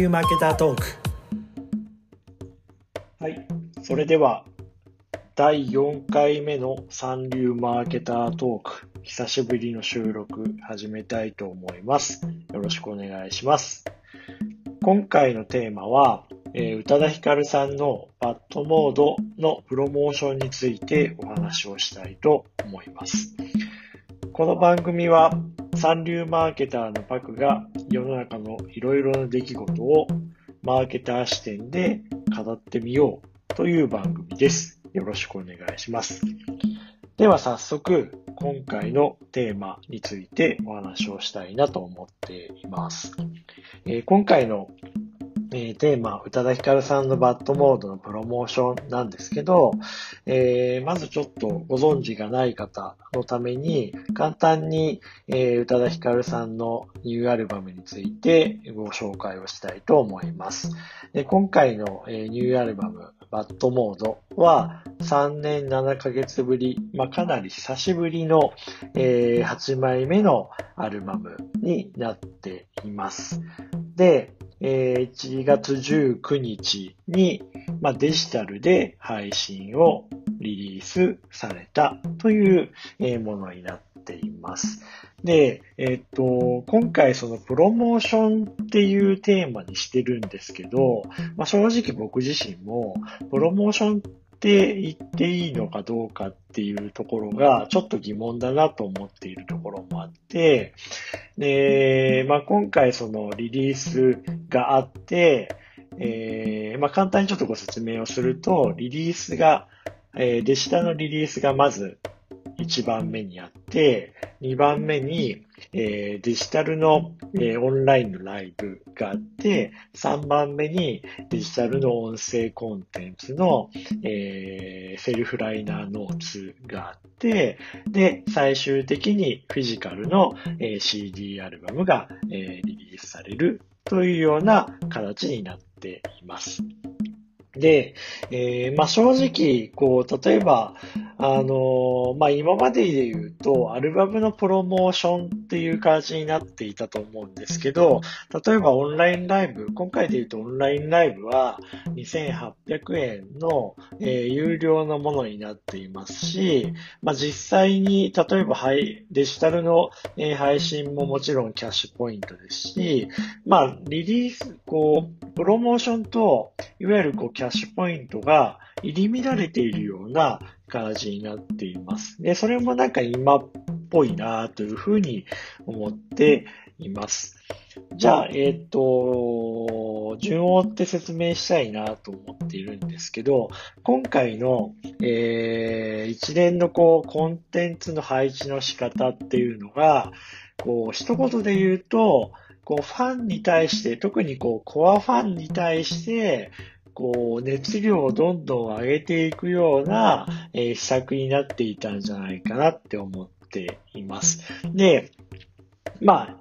流マーケタートークはい。それでは、第4回目の三流マーケタートーク、久しぶりの収録始めたいと思います。よろしくお願いします。今回のテーマは、えー宇多田ヒカルさんのバッドモードのプロモーションについてお話をしたいと思います。この番組は三流マーケターのパクが世の中のいろいろな出来事をマーケター視点で語ってみようという番組です。よろしくお願いします。では早速、今回のテーマについてお話をしたいなと思っています。えー今回の、えーテーマ、宇多田ヒカルさんのバッドモードのプロモーションなんですけど、えーまずちょっとご存知がない方のために、簡単に、えー宇多田ヒカルさんのニューアルバムについてご紹介をしたいと思います。で今回の、えーニューアルバム、バッドモードは3年7ヶ月ぶり、まあ、かなり久しぶりの、えー8枚目のアルバムになっています。で、えー1月19日に、まあ、デジタルで配信をリリースされたというえーものになっています。で、えっと、今回そのプロモーションっていうテーマにしてるんですけど、まあ、正直僕自身もプロモーションって言っていいのかどうかっていうところがちょっと疑問だなと思っているところもあって、で、まあ、今回そのリリースがあって、えーまあ、簡単にちょっとご説明をすると、リリースが、えーデジタルのリリースがまず1番目にあって、2番目に、えーデジタルの、えーオンラインのライブがあって、3番目にデジタルの音声コンテンツの、えーセルフライナーノーツがあって、で、最終的にフィジカルの、え CD アルバムが、えリリースされるというような形になっています。で、えまあ、正直、こう、例えば、あのまあ、今までで言うと、アルバムのプロモーションっていう感じになっていたと思うんですけど、例えばオンラインライブ、今回で言うとオンラインライブは2800円の、えー有料のものになっていますし、まあ、実際に、例えば、はい、デジタルの、えー配信ももちろんキャッシュポイントですし、まあ、リリース、こう、プロモーションと、いわゆるこうキャッシュポイントが入り乱れているような形になっています。で、それもなんか今っぽいなというふうに思っています。じゃあ、えっ、と、順を追って説明したいなと思っているんですけど、今回の、えー一連のこう、コンテンツの配置の仕方っていうのが、こう、一言で言うと、こう、ファンに対して、特にこう、コアファンに対して、こう、熱量をどんどん上げていくような、えー施策になっていたんじゃないかなって思っています。で、まあ、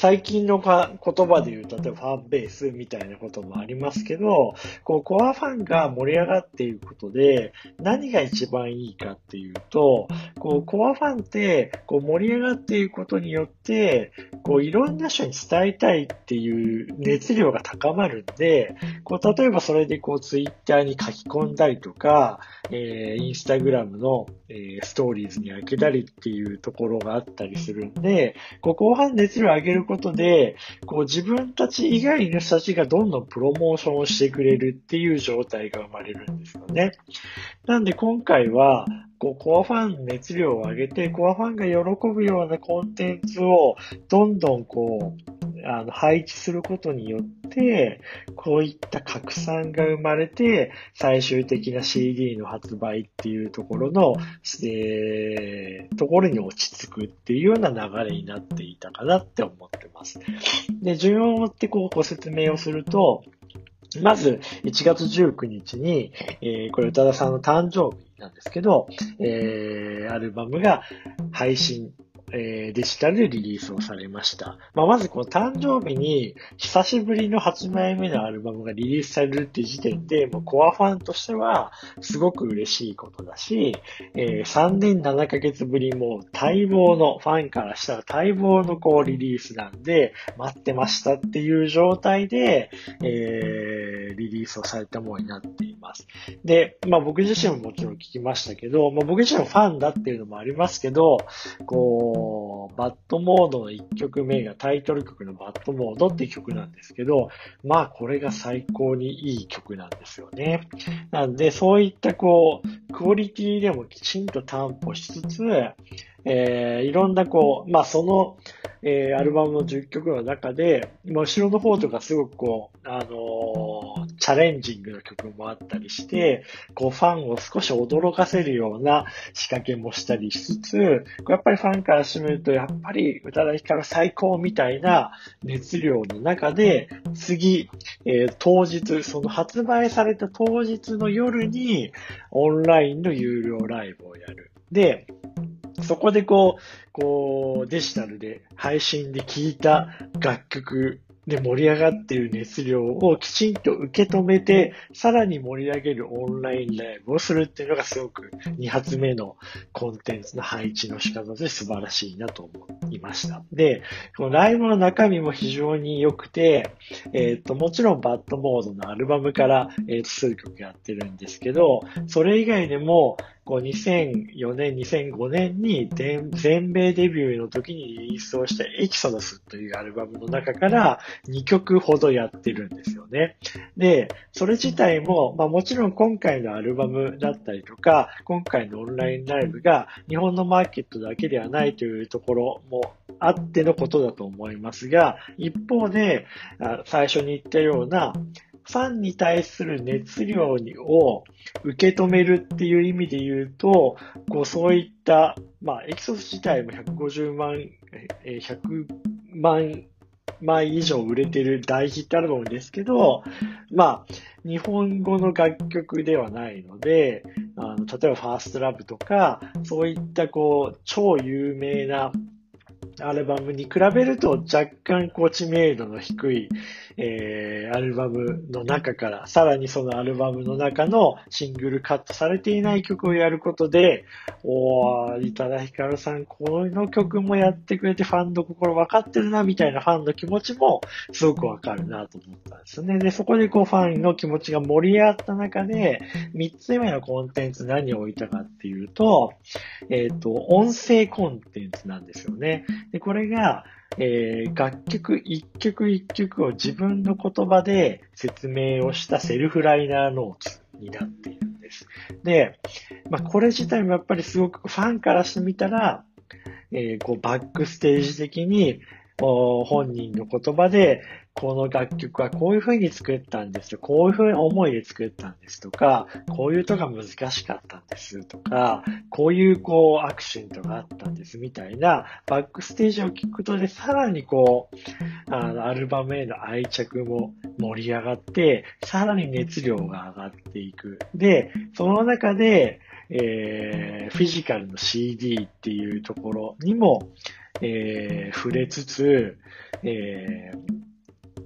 最近のか言葉で言う、例えばファンベースみたいなこともありますけど、こう、コアファンが盛り上がっていくことで、何が一番いいかっていうと、こう、コアファンって、こう、盛り上がっていくことによって、こう、いろんな人に伝えたいっていう熱量が高まるんで、こう、例えばそれでこう、ツイッターに書き込んだりとか、えー、インスタグラムの、えーストーリーズに開けたりっていうところがあったりするんで、こう、後半熱量上げることで、こう、自分たち以外の人たちがどんどんプロモーションをしてくれるっていう状態が生まれるんですよね。なんで今回は、こう、コアファン熱量を上げて、コアファンが喜ぶようなコンテンツをどんどんこう、あの、配置することによって、こういった拡散が生まれて、最終的な CD の発売っていうところの、えー、ところに落ち着くっていうような流れになっていたかなって思ってます。で、順を追ってこうご説明をすると、まず、1月19日に、えーこれ宇多田さんの誕生日なんですけど、えーアルバムが配信えー、デジタルでリリースをされました。まあ、まずこの誕生日に久しぶりの8枚目のアルバムがリリースされるって時点で、もうコアファンとしてはすごく嬉しいことだし、えー、3年7ヶ月ぶりも待望の、ファンからしたら待望のこうリリースなんで、待ってましたっていう状態で、えー、リリースをされたものになっています。で、まあ僕自身ももちろん聞きましたけど、まあ僕自身もファンだっていうのもありますけど、こう、バッドモードの1曲目がタイトル曲のバッドモードっていう曲なんですけど、まあこれが最高にいい曲なんですよね。なんで、そういったこう、クオリティでもきちんと担保しつつ、えー、いろんなこう、まあその、えー、アルバムの10曲の中で、今後ろの方とかすごくこう、あのー、チャレンジングの曲もあったりして、こうファンを少し驚かせるような仕掛けもしたりしつつ、やっぱりファンからしてみると、やっぱり宇多田ヒカル最高みたいな熱量の中で、次、えー、当日、その発売された当日の夜に、オンラインの有料ライブをやる。で、そこでこう、こう、デジタルで配信で聴いた楽曲で盛り上がっている熱量をきちんと受け止めて、さらに盛り上げるオンラインライブをするっていうのがすごく2発目のコンテンツの配置の仕方で素晴らしいなと思いました。で、このライブの中身も非常に良くて、えっ、ー、と、もちろんバッドモードのアルバムから、えー、数曲やってるんですけど、それ以外でも、こう2004年、2005年に全米デビューの時にリリースをしたエキソダスというアルバムの中から2曲ほどやってるんですよね。で、それ自体も、まあもちろん今回のアルバムだったりとか、今回のオンラインライブが日本のマーケットだけではないというところもあってのことだと思いますが、一方で、最初に言ったような、ファンに対する熱量を受け止めるっていう意味で言うと、こうそういった、まあ、エキソス自体も150万、え100万枚以上売れてる大ヒットアルバムですけど、まあ、日本語の楽曲ではないので、あの例えばファーストラブとか、そういったこう、超有名なアルバムに比べると若干こう知名度の低い、えー、アルバムの中から、さらにそのアルバムの中のシングルカットされていない曲をやることで、おー、宇多田ヒカルさん、この曲もやってくれてファンの心分かってるな、みたいなファンの気持ちもすごくわかるなと思ったんですね。で、そこでこうファンの気持ちが盛り上がった中で、三つ目のコンテンツ何を置いたかっていうと、えっ、ー、と、音声コンテンツなんですよね。で、これが、えー、楽曲一曲一曲を自分の言葉で説明をしたセルフライナーノーツになっているんです。で、まあ、これ自体もやっぱりすごくファンからしてみたら、えー、こうバックステージ的に、本人の言葉で、この楽曲はこういう風に作ったんです。こういう風に思いで作ったんですとか、こういうとが難しかったんですとか、こういうこうアクシントがあったんですみたいなバックステージを聞くとでさらにこう、あの、アルバムへの愛着も盛り上がって、さらに熱量が上がっていく。で、その中で、えー、フィジカルの CD っていうところにも、えー、触れつつ、えー、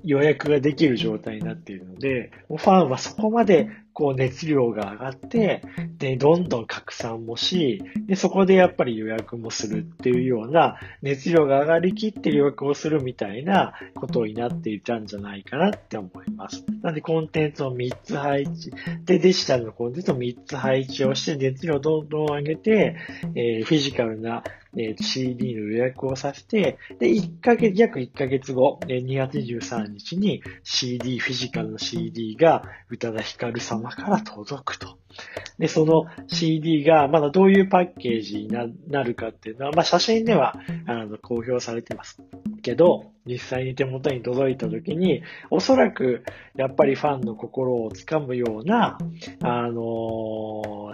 予約ができる状態になっているので、ファンはそこまでこう熱量が上がって、で、どんどん拡散もし、で、そこでやっぱり予約もするっていうような、熱量が上がりきって予約をするみたいなことになっていたんじゃないかなって思います。なんでコンテンツを3つ配置、で、デジタルのコンテンツを3つ配置をして、熱量をどんどん上げて、えー、フィジカルなえー、CD の予約をさせて、で、1ヶ月、約1ヶ月後、えー、2月23日に CD、フィジカルの CD が宇多田ヒカル様から届くと。で、その CD がまだどういうパッケージになるかっていうのは、まあ写真ではあの公表されてます。けど、実際に手元に届いた時に、おそらくやっぱりファンの心をつかむような、あのー、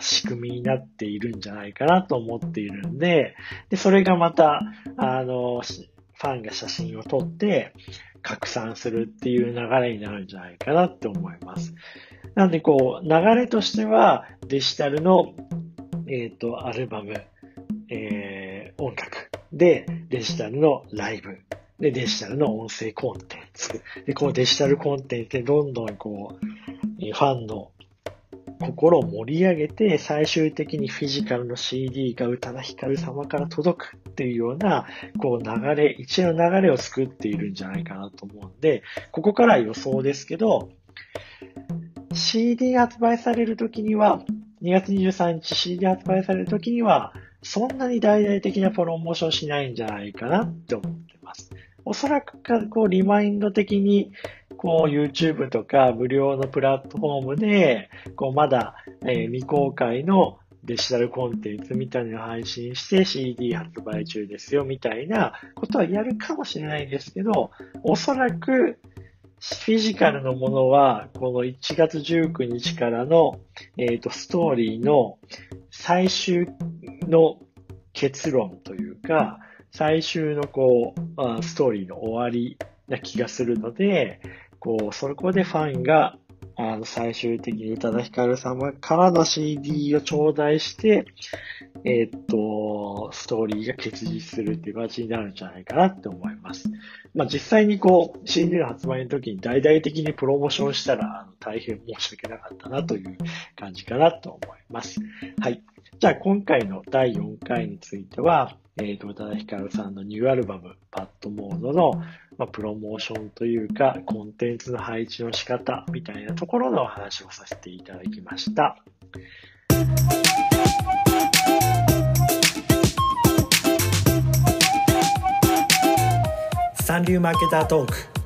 仕組みになっているんじゃないかなと思っているんで、で、それがまた、あの、ファンが写真を撮って拡散するっていう流れになるんじゃないかなって思います。なんでこう、流れとしてはデジタルの、えっ、ー、と、アルバム、えー、音楽で、デジタルのライブ。で、デジタルの音声コンテンツ。で、このデジタルコンテンツでどんどんこう、ファンの心を盛り上げて、最終的にフィジカルの CD が宇多田ヒカル様から届くっていうような、こう流れ、一連の流れを作っているんじゃないかなと思うんで、ここから予想ですけど、CD が発売されるときには、2月23日 CD 発売されるときには、そんなに大々的なプロモーションしないんじゃないかなって思ってます。おそらくか、こう、リマインド的に、こう、YouTube とか無料のプラットフォームで、こう、まだ、えー、未公開のデジタルコンテンツみたいなのを配信して CD 発売中ですよ、みたいなことはやるかもしれないんですけど、おそらく、フィジカルのものは、この1月19日からの、えっ、ー、と、ストーリーの最終の結論というか、最終のこう、ストーリーの終わりな気がするので、こう、そこでファンが、あの、最終的に宇多田ヒカル様からの CD を頂戴して、えー、っと、ストーリーが結実するっていう形になるんじゃないかなって思います。まあ、実際にこう、CD の発売の時に大々的にプロモーションしたら、あの大変申し訳なかったなという感じかなと思います。はい。じゃあ、今回の第4回については、えっ、と、宇多田ヒカルさんのニューアルバム、パッドモードの、まあ、プロモーションというか、コンテンツの配置の仕方みたいなところのお話をさせていただきました。三流マーケタートーク